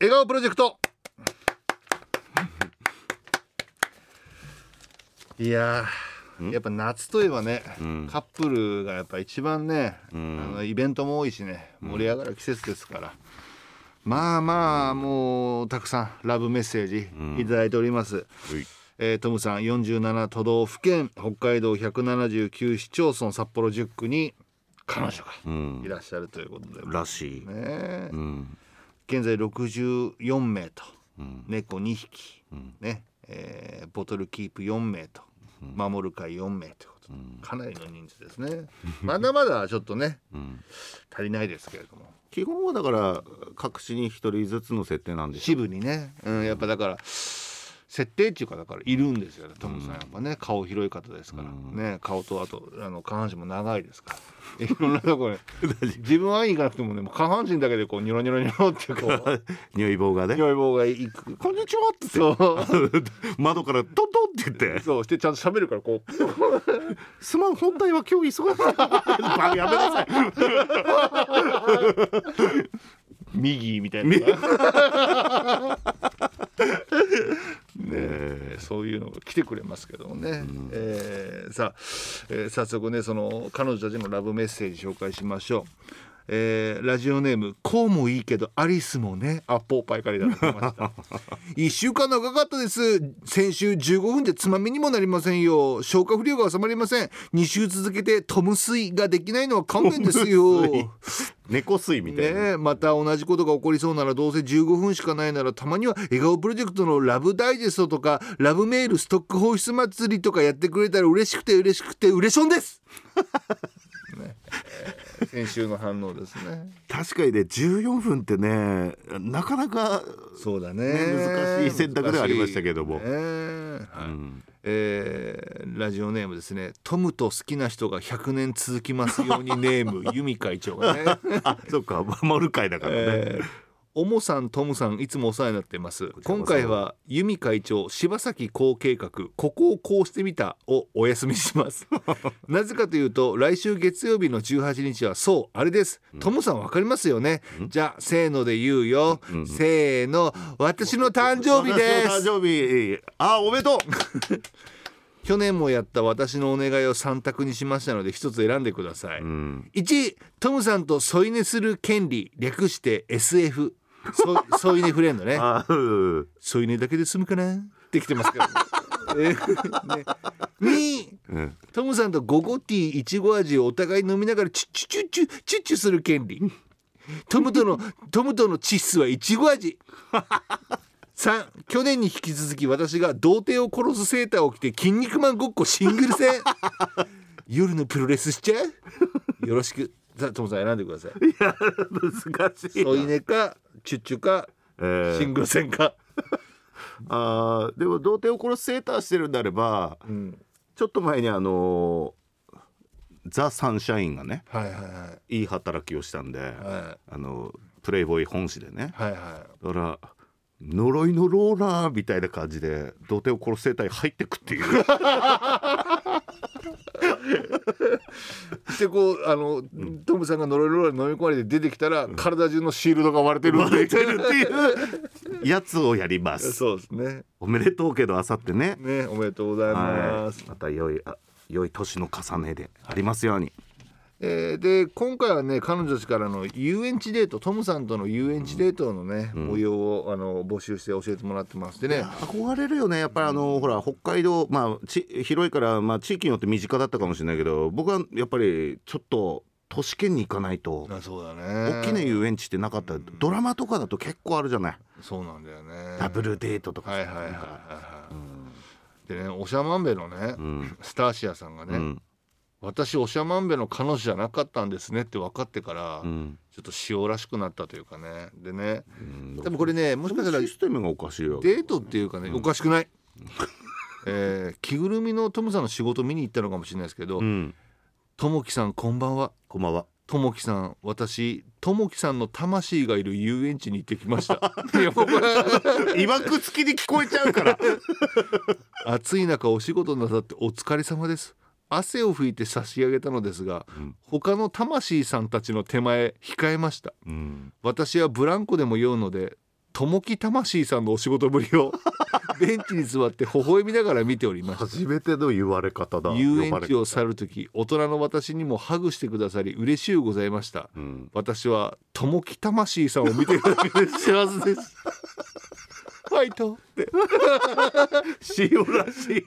笑顔プロジェクト。いややっぱ夏といえばね、うん、カップルがやっぱ一番ね、うん、あのイベントも多いしね盛り上がる季節ですから、まあまあもうたくさんラブメッセージいただいております、えー、トムさん47都道府県北海道179市町村札幌10区に彼女がいらっしゃるということで、らしい、ね現在64名と、猫2匹、ね。えー、ボトルキープ4名と。守る会4名ということ。で、かなりの人数ですね。まだまだちょっとね、足りないですけれども。基本はだから各地に1人ずつの設定なんで支部にね、うん、やっぱだから設定っていうかだからいるんですよねトムさんやっぱね。顔広い方ですから、ね顔とあとあの下半身も長いですから。いろんなところ自分は行かなくてもねもう下半身だけでこうニョロニョロニョロってこう。匂い棒がね。匂い棒が行く「こんにちは」ってそう。窓からトントンって言って。そうしてちゃんと喋るからこう「すまん本体は今日忙しい」やめなさい。右みたいな ね、そういうのが来てくれますけどもね、うん、えー、さあ、えー、早速ねその彼女たちのラブメッセージ紹介しましょう。えー、ラジオネームこうもいいけどアリスもねあポーパイからいただきました。1週間長かったです。先週15分でつまみにもなりませんよ。消化不良が収まりません。2週続けてトム水ができないのは勘弁ですよ。猫水みたいな、ね、また同じことが起こりそうならどうせ15分しかないならたまには笑顔プロジェクトのラブダイジェストとかラブメールストック放出祭りとかやってくれたら嬉しくて嬉しくて嬉しょんです。ね先週の反応ですね。確かにね14分ってねなかなかそうだね、ね、難しい選択ではありましたけども、ね。はい。うん。えー、ラジオネームですね。トムと好きな人が100年続きますようにネーム由美会長がね。あそっか。守る会だからね、えーおもさんトムさんいつもお世話になっています。今回は由美会長柴崎高計画ここをこうしてみたをお休みします。なぜかというと来週月曜日の18日はそうあれです、うん、トムさんわかりますよね、うん、じゃあせーので言うよ、うん、せーの。私の誕生日です。誕生日。あおめでとう。去年もやった私のお願いを3択にしましたので一つ選んでください、うん、1トムさんと添い寝する権利略して SF そ添い寝フレンドね。添い寝だけで済むかな？ってきてますから、えー、ね、2、うん、トムさんとゴゴティーいちご味をお互い飲みながらチュッチュチュッチュチュッチュする権利。トムとの トムとのチッスはいちご味。3去年に引き続き私が童貞を殺すセーターを着て「筋肉マンごっこシングル戦」夜のプロレスしちゃう？よろしく。さあトムさん選んでください。いや難しい添い寝かチュッチュか、えー、シングル戦か。あでも童貞を殺すセーターしてるんであれば、うん、ちょっと前にあのー、ザ・サンシャインがね、はいはいはい、いい働きをしたんで、はい、あのプレイボーイ本誌でね、はいはい、だから呪いのローラーみたいな感じで童貞を殺す生態入ってくっていう でこうあの、トムさんが呪いローラーに飲み込まれて出てきたら、体中のシールドが割れてる割れてるっていう やつをやります。そうですね。おめでとうけどあさってねねおめでとうございます、はい、また良い良い年の重ねでありますように。えー、で今回はね彼女たちからの遊園地デートトムさんとの遊園地デートのね、うん、模様をあの募集して教えてもらってます。でね。憧れるよねやっぱりあの、うん、ほら北海道まあち広いから、まあ、地域によって身近だったかもしれないけど僕はやっぱりちょっと都市圏に行かないとあそうだね。大きな遊園地ってなかった、うん、ドラマとかだと結構あるじゃない。そうなんだよね。ダブルデートとかはいはいはいはい、はい、でねおしゃまんべのね、スターシアさんがね、私おしゃまんべの彼女じゃなかったんですねって分かってから、うん、ちょっと塩らしくなったというかね。でね、うん、多分これねもしかしたらシステムがおかしいよデートっていうかね、うん、おかしくない、えー、着ぐるみのトムさんの仕事見に行ったのかもしれないですけどともきさんこんばんは。こんばんは。ともきさん私ともきさんの魂がいる遊園地に行ってきました。いわくつきに聞こえちゃうから。暑い中お仕事なさってお疲れ様です汗を拭いて差し上げたのですが、うん、他の魂さんたちの手前控えました、うん、私はブランコでも酔うので友木魂さんのお仕事ぶりを ベンチに座って微笑みながら見ておりました。初めての言われ方だ。遊園地を去る時大人の私にもハグしてくださり嬉しゅうございました、うん、私は友木魂さんを見てるだけで幸せです。ファイトって。塩らしい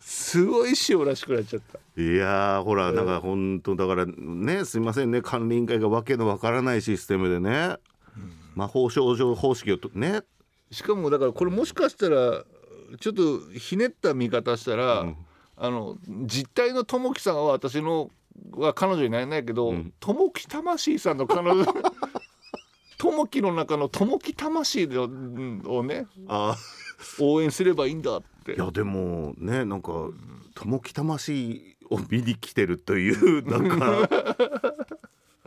すごい塩らしくなっちゃった。いやほらなんか本当だからねすいませんね管理委員会がわけのわからないシステムでね。魔法少女方式をね。しかもだからこれもしかしたらちょっとひねった見方したら、うん、あの実態の友樹さんは私のは彼女になれないけど、うん、友樹魂さんの彼女 友樹の中の友樹魂をね応援すればいいんだって。いやでもねなんか友樹魂を見に来てるという なんか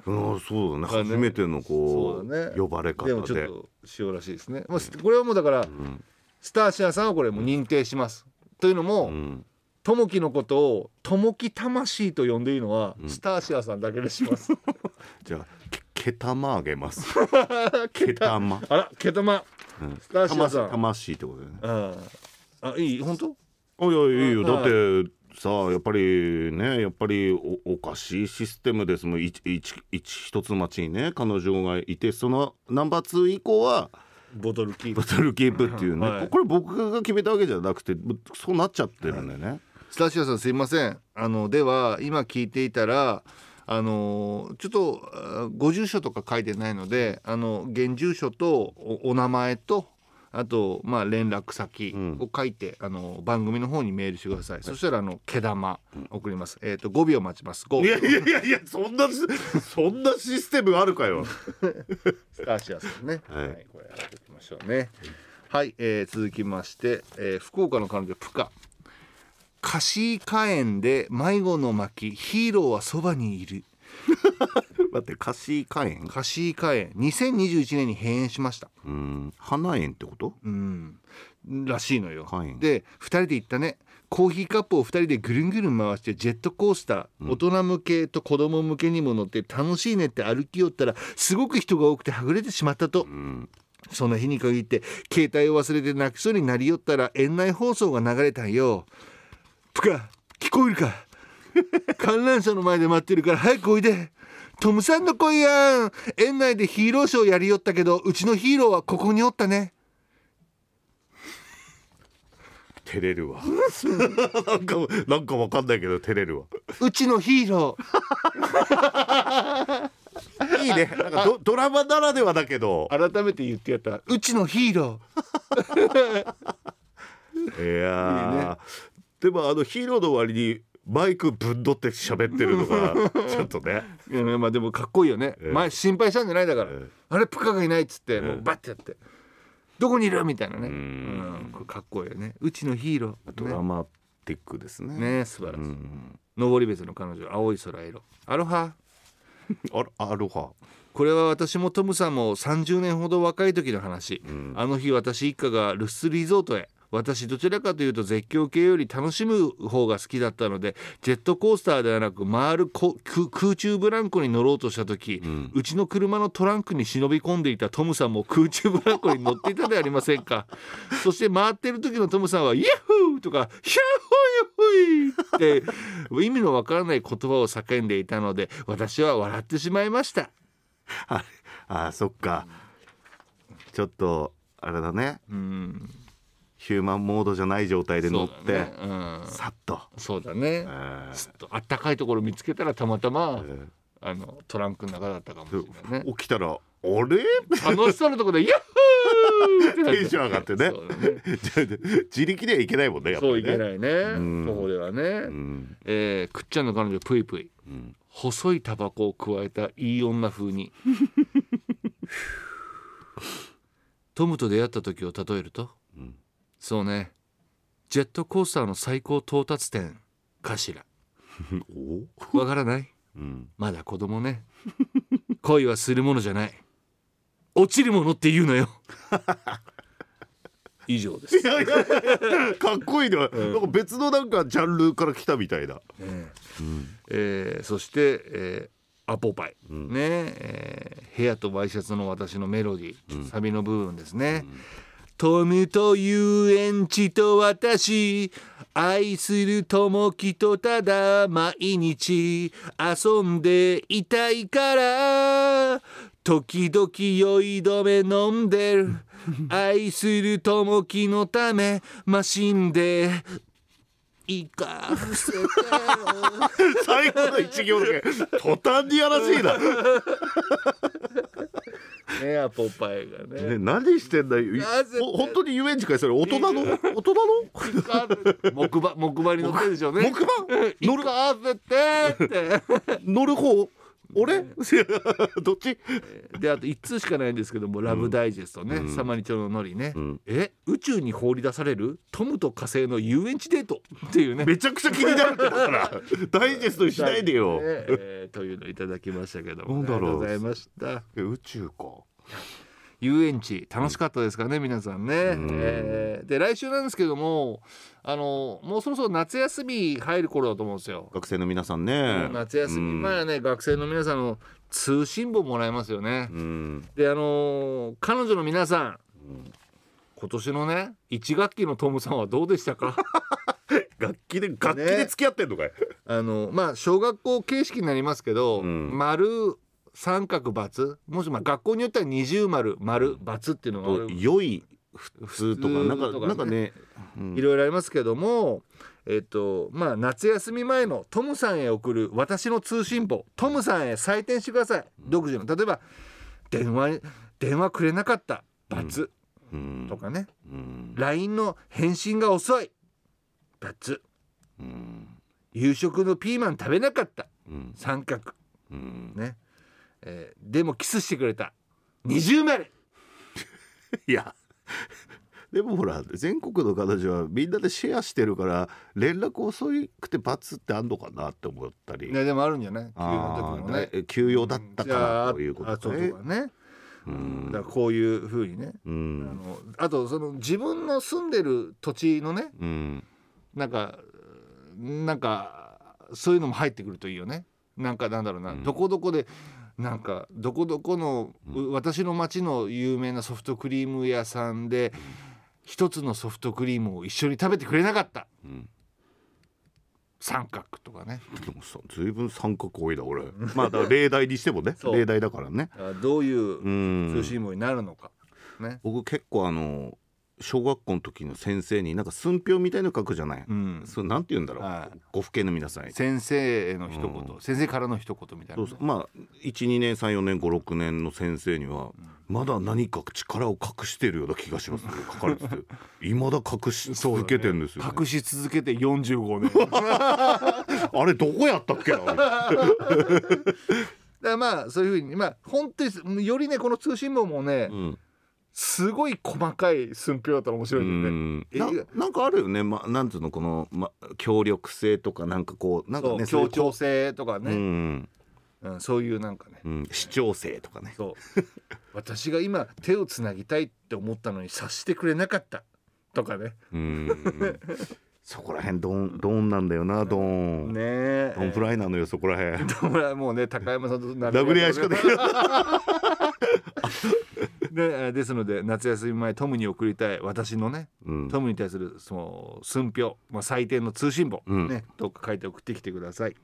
あそうだね。初めてのこう、ね、呼ばれ方で。でもちょっと塩らしいですね、まあ、これはもうだから、うん、スターシアさんはこれも認定します、というのも、ともきのことをともき魂と呼んでいいのは、うん、スターシアさんだけでします。じゃあけたまあげます。けたまあらけたま、うん、スターシアさん。魂ってことだよねあいい本当？あいやいいよ。だってさあやっぱりねやっぱりおかしいシステムです。もん一一つ町にね彼女がいてそのナンバー2以降はボトルキープ。ボトルキープっていうね、はい、これ僕が決めたわけじゃなくてそうなっちゃってるんだよね、はい、スタシアさんすいません。あのでは今聞いていたらあのちょっとご住所とか書いてないのであの現住所とお名前とあと、まあ、連絡先を書いて、うん、あの番組の方にメールしてください、はい、そしたらあの毛玉送ります、えっ、ー、と5秒待ちます。いやいやいやいやそんなそんなシステムあるかよ。スターシアさんね、はい、はい、これやっていきましょうね。はい、えー、続きまして、えー、福岡の彼女プカ。カシーカ園で迷子の巻ヒーローはそばにいる待ってカシーカ園カシーカ園2021年に閉園しました。うん。花園ってこと？うん。らしいのよ。で2人で行ったね。コーヒーカップを2人でぐるんぐるん回してジェットコースター、うん、大人向けと子供向けにも乗って楽しいねって歩き寄ったらすごく人が多くてはぐれてしまったと、うん、その日に限って携帯を忘れて泣きそうになりよったら園内放送が流れたんよ。プカ聞こえるか？観覧車の前で待ってるから早くおいで。トムさんの声やん。園内でヒーローショーやりよったけどうちのヒーローはここにおったね。照れるわ。なんかなんかわかんないけど照れるわ。うちのヒーロー。いいね。なんかドドラマならではだけど。改めて言ってやった。うちのヒーロー。いやね。でもあのヒーローの割にマイクぶんどって喋ってるのが ちょっとね。いやまあでもかっこいいよね、えー、前心配したんじゃないだから、えー、あれプカがいないっつって、えー、もうバッてやって。どこにいる？みたいなね。うん。これかっこいいよね。うちのヒーロー、ドラマティックですね。ね。素晴らしい。登別の彼女青い空色。アロハ？アロハ。これは私もトムさんも30年ほど若い時の話、うん、あの日私一家がルスリゾートへ私どちらかというと絶叫系より楽しむ方が好きだったのでジェットコースターではなく回る空中ブランコに乗ろうとした時、うん、うちの車のトランクに忍び込んでいたトムさんも空中ブランコに乗っていたではありませんか？そして回っている時のトムさんは「ヤッホー!」とか「ヒャッホイホイ!」って意味のわからない言葉を叫んでいたので私は笑ってしまいました。ああそっか、ちょっとあれだね。うんヒューマンモードじゃない状態で乗って、ね。うん、さっと。そうだね、えー、とあったかいところ見つけたらたまたま、えー、あのトランクの中だったかもしれないね。起きたらあれ？楽しそうなところで「ヤッホー!」テンション上がってね。ね。自力ではいけないもんねね。そういけないね、うん、ここではね、うん、えー、くっちゃんの彼女ぷいぷい、うん、細いタバコを加えたいい女風に。トムと出会った時を例えるとそうね。ジェットコースターの最高到達点かしら。わからない、うん、まだ子供ね。恋はするものじゃない。落ちるものって言うのよ。以上です。かっこいいね、うん、なんか別のなんかジャンルから来たみたいな、え。ー、うん、えー、そして、えーアポパイ、うん、ね、え。ー、部屋とワイシャツの私のメロディー、うん、サビの部分ですね、うんトムと遊園地と私愛する友樹とただ毎日遊んでいたいから時々酔い止め飲んでる。愛する友樹のためマシンで行かせて 最後の一行だけ途端にやらしいなねアポパイがね。ね何してんだよ。本当に遊園地かいそれ。大人の？大人の？木馬木馬に乗ってるでしょうね。木馬？乗る？かせてって。乗る方？俺？どっち？であと1通しかないんですけども「ラブダイジェストね」サマニチョのノリね、うん、え宇宙に放り出される？トムと火星の遊園地デート？っていうね。めちゃくちゃ気になるから ダイジェストにしないでよ、ね。えー、というのいただきましたけども、ね、ありがとうございました。宇宙か遊園地楽しかったですかね、うん、皆さんね、えー、で来週なんですけどもあのもうそろそろ夏休み入る頃だと思うんですよ。学生の皆さんね。夏休み。前はね、学生の皆さんの通信簿もらえますよね、であの彼女の皆さん、今年のね1学期のトムさんはどうでしたか？楽器で楽器で付き合ってんのかい、ね、あのまあ小学校形式になりますけど、うん、丸三角×もしまあ学校によっては二重丸丸×っていうのが良い普通とかなんか、ね、なんかね、うん、いろいろありますけどもえっとまあ夏休み前のトムさんへ送る私の通信簿トムさんへ採点してください、独自の。例えば電話電話くれなかった×、うん、とかね、うん、LINE の返信が遅い×、うん、夕食のピーマン食べなかった、三角、ねえー、でもキスしてくれた。二重丸 いや。でもほら全国の方たちはみんなでシェアしてるから連絡遅くて罰ってあんのかなって思ったり。いやでもあるんじゃない？休養の時もね。休養だったからということね。あね。うん、だからこういうふうにね、うん、あのあとその自分の住んでる土地のね、うん、なんかなんかそういうのも入ってくるといいよね。なんかなんだろうな、うん、どこどこでなんかどこどこの、私の町の有名なソフトクリーム屋さんで一つのソフトクリームを一緒に食べてくれなかった、うん、三角とかね。でもさずいぶん三角多いな俺。まあだ例題にしてもね 例題だからね。どういう通信簿になるのか、ね、僕結構あの小学校の時の先生になんか寸評みたいの書くじゃない、うん、それなんて言うんだろう、はい、ご父兄の皆さん先生への一言、うん、先生からの一言みたいな、ね、まあ12年34年56年の先生には、うん、まだ何か力を隠してるような気がします、ね、書かれてて いまだ隠し続けてるんですよ、ね、隠し続けて45年。あれどこやったっけな？だまあそういうふうにまあ本当によりねこの通信簿もね、うんすごい細かい寸評だったら面白いんだよね。ななんかあるよね、ま、なんつうのこの、ま、協力性とかなんかこうなんかね協調性とかね、うん、うん、そういうなんかね、うん、主張性とかね。そう。私が今手をつなぎたいって思ったのに察してくれなかったとかね。うん。そこら辺ドンドンなんだよなドンねドンフライなのよそこら辺。ドンフライもうね高山さんと殴り合いしかできない でですので夏休み前トムに送りたい私のね、うん、トムに対するその寸評、まあ、採点の通信簿、うん、ねどっか書いて送ってきてください。